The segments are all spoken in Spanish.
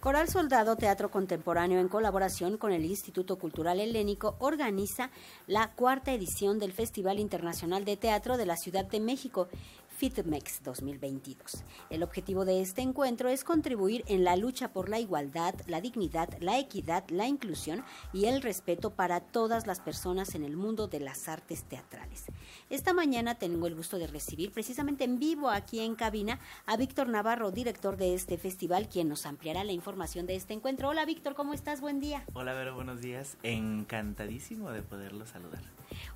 Coral Soldado Teatro Contemporáneo en colaboración con el Instituto Cultural Helénico organiza la cuarta edición del Festival Internacional de Teatro de la Ciudad de México FITMEX 2022. El objetivo de este encuentro es contribuir en la lucha por la igualdad, la dignidad, la equidad, la inclusión y el respeto para todas las personas en el mundo de las artes teatrales. Esta mañana tengo el gusto de recibir precisamente en vivo aquí en cabina a Víctor Navarro, director de este festival, quien nos ampliará la información de este encuentro. Hola Víctor, ¿cómo estás? Buen día. Hola Vero, buenos días. Encantadísimo de poderlo saludar.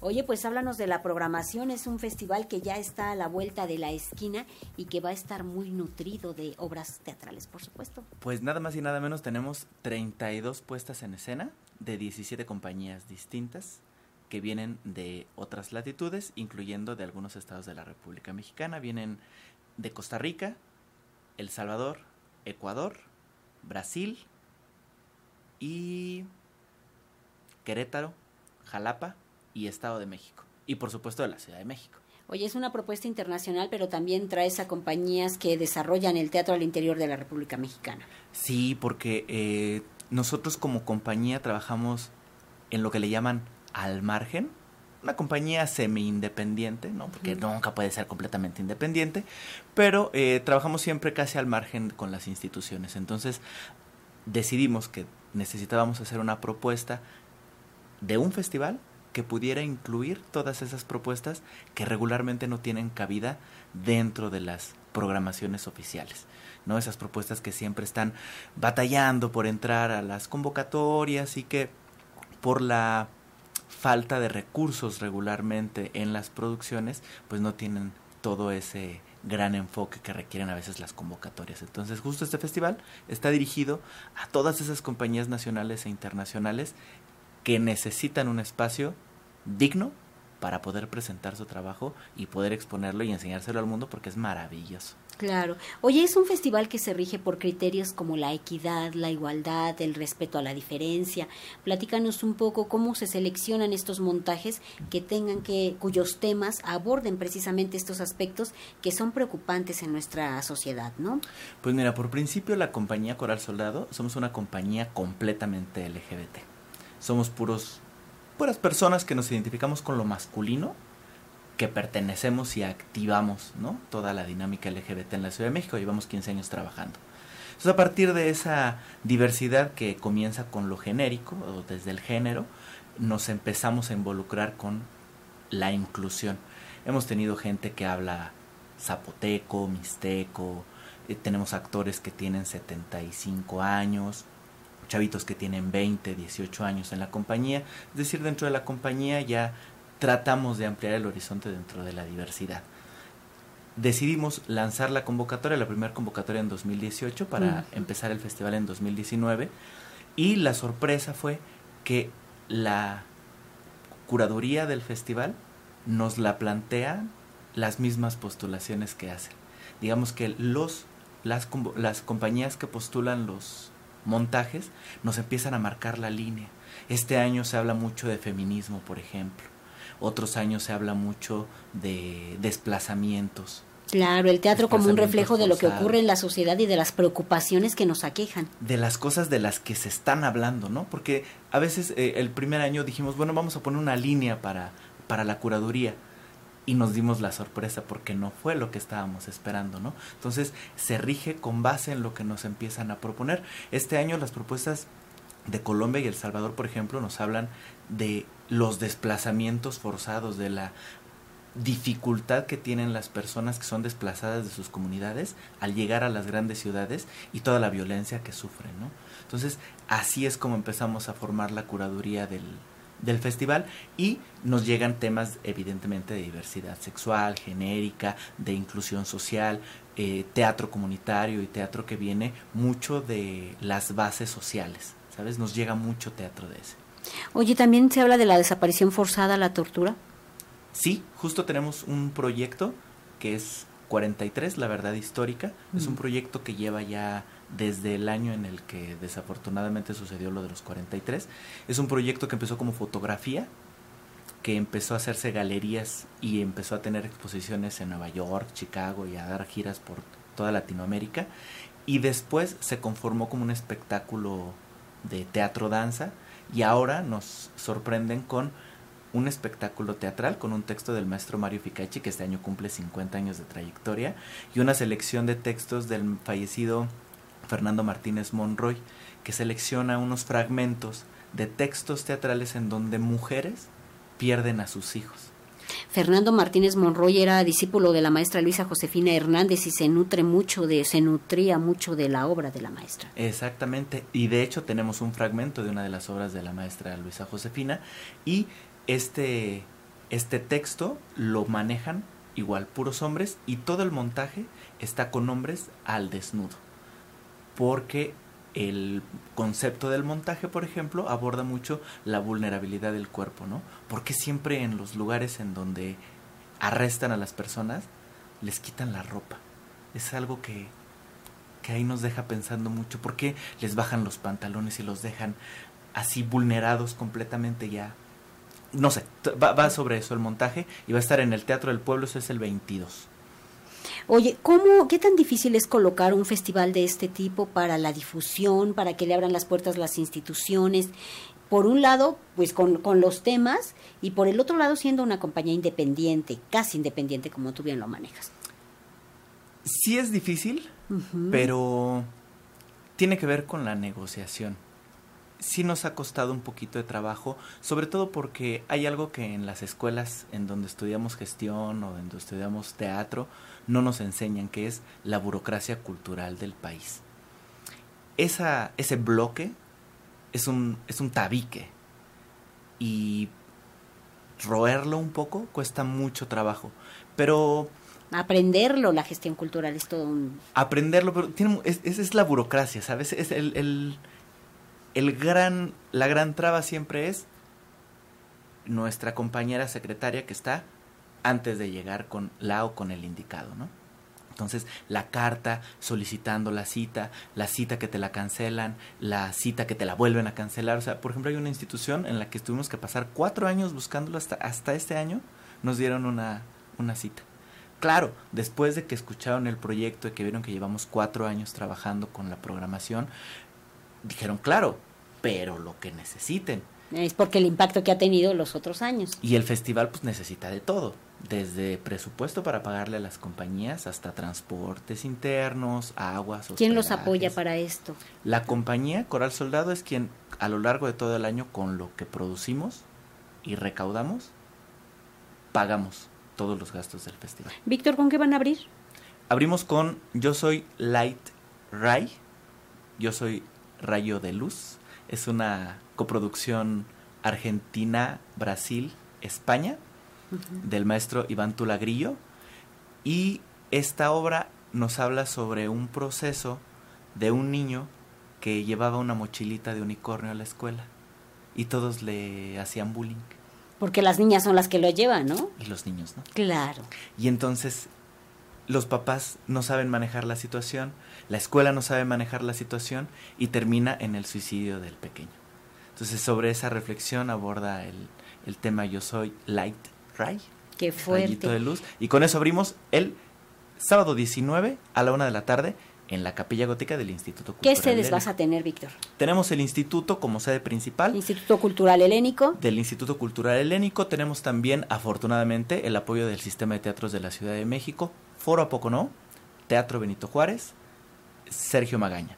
Oye, pues háblanos de la programación. Es un festival que ya está a la vuelta de la esquina y que va a estar muy nutrido de obras teatrales, por supuesto. Pues nada más y nada menos tenemos 32 puestas en escena de 17 compañías distintas que vienen de otras latitudes, incluyendo de algunos estados de la República Mexicana. Vienen de Costa Rica, El Salvador, Ecuador, Brasil y Querétaro, Jalapa, y Estado de México. Y por supuesto de la Ciudad de México. Oye, es una propuesta internacional, pero también traes a compañías que desarrollan el teatro al interior de la República Mexicana. Sí, porque eh, nosotros como compañía trabajamos en lo que le llaman al margen, una compañía semi-independiente, ¿no? Porque nunca puede ser completamente independiente, pero eh, trabajamos siempre casi al margen con las instituciones. Entonces decidimos que necesitábamos hacer una propuesta de un festival que pudiera incluir todas esas propuestas que regularmente no tienen cabida dentro de las programaciones oficiales. ¿no? Esas propuestas que siempre están batallando por entrar a las convocatorias y que por la falta de recursos regularmente en las producciones, pues no tienen todo ese gran enfoque que requieren a veces las convocatorias. Entonces, justo este festival está dirigido a todas esas compañías nacionales e internacionales que necesitan un espacio digno para poder presentar su trabajo y poder exponerlo y enseñárselo al mundo porque es maravilloso. Claro. Oye, es un festival que se rige por criterios como la equidad, la igualdad, el respeto a la diferencia. Platícanos un poco cómo se seleccionan estos montajes que tengan que, cuyos temas aborden precisamente estos aspectos que son preocupantes en nuestra sociedad, ¿no? Pues mira, por principio la compañía Coral Soldado somos una compañía completamente LGBT somos puros, puras personas que nos identificamos con lo masculino, que pertenecemos y activamos ¿no? toda la dinámica LGBT en la Ciudad de México. Llevamos 15 años trabajando. Entonces, a partir de esa diversidad que comienza con lo genérico, o desde el género, nos empezamos a involucrar con la inclusión. Hemos tenido gente que habla zapoteco, mixteco, eh, tenemos actores que tienen 75 años, chavitos que tienen 20, 18 años en la compañía. Es decir, dentro de la compañía ya tratamos de ampliar el horizonte dentro de la diversidad. Decidimos lanzar la convocatoria, la primera convocatoria en 2018 para empezar el festival en 2019 y la sorpresa fue que la curaduría del festival nos la plantea las mismas postulaciones que hacen. Digamos que los las, las compañías que postulan los montajes nos empiezan a marcar la línea. Este año se habla mucho de feminismo, por ejemplo. Otros años se habla mucho de desplazamientos. Claro, el teatro como un reflejo de lo que ocurre en la sociedad y de las preocupaciones que nos aquejan. De las cosas de las que se están hablando, ¿no? Porque a veces eh, el primer año dijimos, bueno, vamos a poner una línea para, para la curaduría y nos dimos la sorpresa porque no fue lo que estábamos esperando, ¿no? Entonces se rige con base en lo que nos empiezan a proponer. Este año las propuestas de Colombia y El Salvador, por ejemplo, nos hablan de los desplazamientos forzados, de la dificultad que tienen las personas que son desplazadas de sus comunidades al llegar a las grandes ciudades y toda la violencia que sufren, ¿no? Entonces, así es como empezamos a formar la curaduría del, del festival y nos llegan temas evidentemente de diversidad sexual, genérica, de inclusión social, eh, teatro comunitario y teatro que viene mucho de las bases sociales, ¿sabes? Nos llega mucho teatro de ese. Oye, ¿también se habla de la desaparición forzada, la tortura? Sí, justo tenemos un proyecto que es 43, La Verdad Histórica. Es un proyecto que lleva ya desde el año en el que desafortunadamente sucedió lo de los 43. Es un proyecto que empezó como fotografía, que empezó a hacerse galerías y empezó a tener exposiciones en Nueva York, Chicago y a dar giras por toda Latinoamérica. y después se conformó como un espectáculo de teatro-danza y ahora nos sorprenden con un espectáculo teatral con un texto del maestro Mario Ficacci, que este año cumple 50 años de trayectoria, y una selección de textos del fallecido Fernando Martínez Monroy, que selecciona unos fragmentos de textos teatrales en donde mujeres pierden a sus hijos. Fernando Martínez Monroy era discípulo de la maestra Luisa Josefina Hernández y se nutre mucho de, se nutría mucho de la obra de la maestra. Exactamente, y de hecho tenemos un fragmento de una de las obras de la maestra Luisa Josefina y este, este texto lo manejan igual puros hombres y todo el montaje está con hombres al desnudo. Porque el concepto del montaje, por ejemplo, aborda mucho la vulnerabilidad del cuerpo, ¿no? Porque siempre en los lugares en donde arrestan a las personas les quitan la ropa. Es algo que, que ahí nos deja pensando mucho. ¿Por qué les bajan los pantalones y los dejan así vulnerados completamente ya? No sé, va, va sobre eso el montaje y va a estar en el Teatro del Pueblo, eso es el 22. Oye, ¿cómo, qué tan difícil es colocar un festival de este tipo para la difusión, para que le abran las puertas las instituciones? Por un lado, pues con, con los temas y por el otro lado siendo una compañía independiente, casi independiente como tú bien lo manejas. Sí es difícil, pero tiene que ver con la negociación. Sí nos ha costado un poquito de trabajo, sobre todo porque hay algo que en las escuelas en donde estudiamos gestión o donde estudiamos teatro no nos enseñan, que es la burocracia cultural del país. Esa, ese bloque es un, es un tabique y roerlo un poco cuesta mucho trabajo, pero aprenderlo, la gestión cultural es todo un... Aprenderlo, pero tiene, es, es, la burocracia, ¿sabes? Es el, el, el, gran, la gran traba siempre es nuestra compañera secretaria que está antes de llegar con la o con el indicado, ¿no? Entonces, la carta solicitando la cita, la cita que te la cancelan, la cita que te la vuelven a cancelar. O sea, por ejemplo, hay una institución en la que tuvimos que pasar cuatro años buscándolo hasta, hasta este año, nos dieron una, una cita. Claro, después de que escucharon el proyecto y que vieron que llevamos cuatro años trabajando con la programación, dijeron, claro, pero lo que necesiten. Es porque el impacto que ha tenido los otros años. Y el festival pues necesita de todo, desde presupuesto para pagarle a las compañías hasta transportes internos, aguas. ¿Quién los apoya para esto? La compañía Coral Soldado es quien a lo largo de todo el año con lo que producimos y recaudamos, pagamos todos los gastos del festival. Víctor, ¿con qué van a abrir? Abrimos con Yo soy Light Ray, Yo soy Rayo de Luz. Es una coproducción Argentina, Brasil, España, del maestro Iván Tulagrillo. Y esta obra nos habla sobre un proceso de un niño que llevaba una mochilita de unicornio a la escuela y todos le hacían bullying. Porque las niñas son las que lo llevan, ¿no? Y los niños, ¿no? Claro. Y entonces los papás no saben manejar la situación, la escuela no sabe manejar la situación y termina en el suicidio del pequeño. Entonces sobre esa reflexión aborda el, el tema Yo soy Light Ray. Qué fuerte. de luz. Y con eso abrimos el sábado 19 a la una de la tarde en la Capilla Gótica del Instituto Cultural. ¿Qué sedes vas a tener, Víctor? Tenemos el instituto como sede principal. Instituto Cultural Helénico. Del Instituto Cultural Helénico. Tenemos también, afortunadamente, el apoyo del Sistema de Teatros de la Ciudad de México, Foro a Poco No, Teatro Benito Juárez, Sergio Magaña.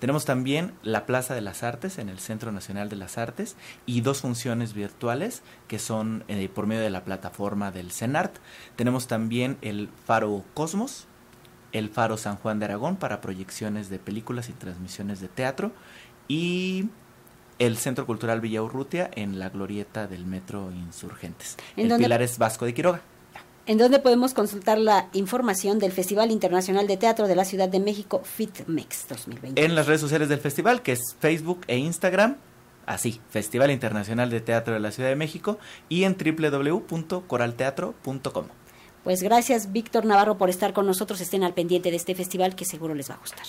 Tenemos también la Plaza de las Artes en el Centro Nacional de las Artes y dos funciones virtuales que son eh, por medio de la plataforma del CENART. Tenemos también el Faro Cosmos, el Faro San Juan de Aragón para proyecciones de películas y transmisiones de teatro y el Centro Cultural Villa Urrutia en la glorieta del Metro Insurgentes. el Pilar es Vasco de Quiroga. ¿En dónde podemos consultar la información del Festival Internacional de Teatro de la Ciudad de México, FitMex 2020? En las redes sociales del festival, que es Facebook e Instagram, así, Festival Internacional de Teatro de la Ciudad de México, y en www.coralteatro.com. Pues gracias, Víctor Navarro, por estar con nosotros. Estén al pendiente de este festival que seguro les va a gustar.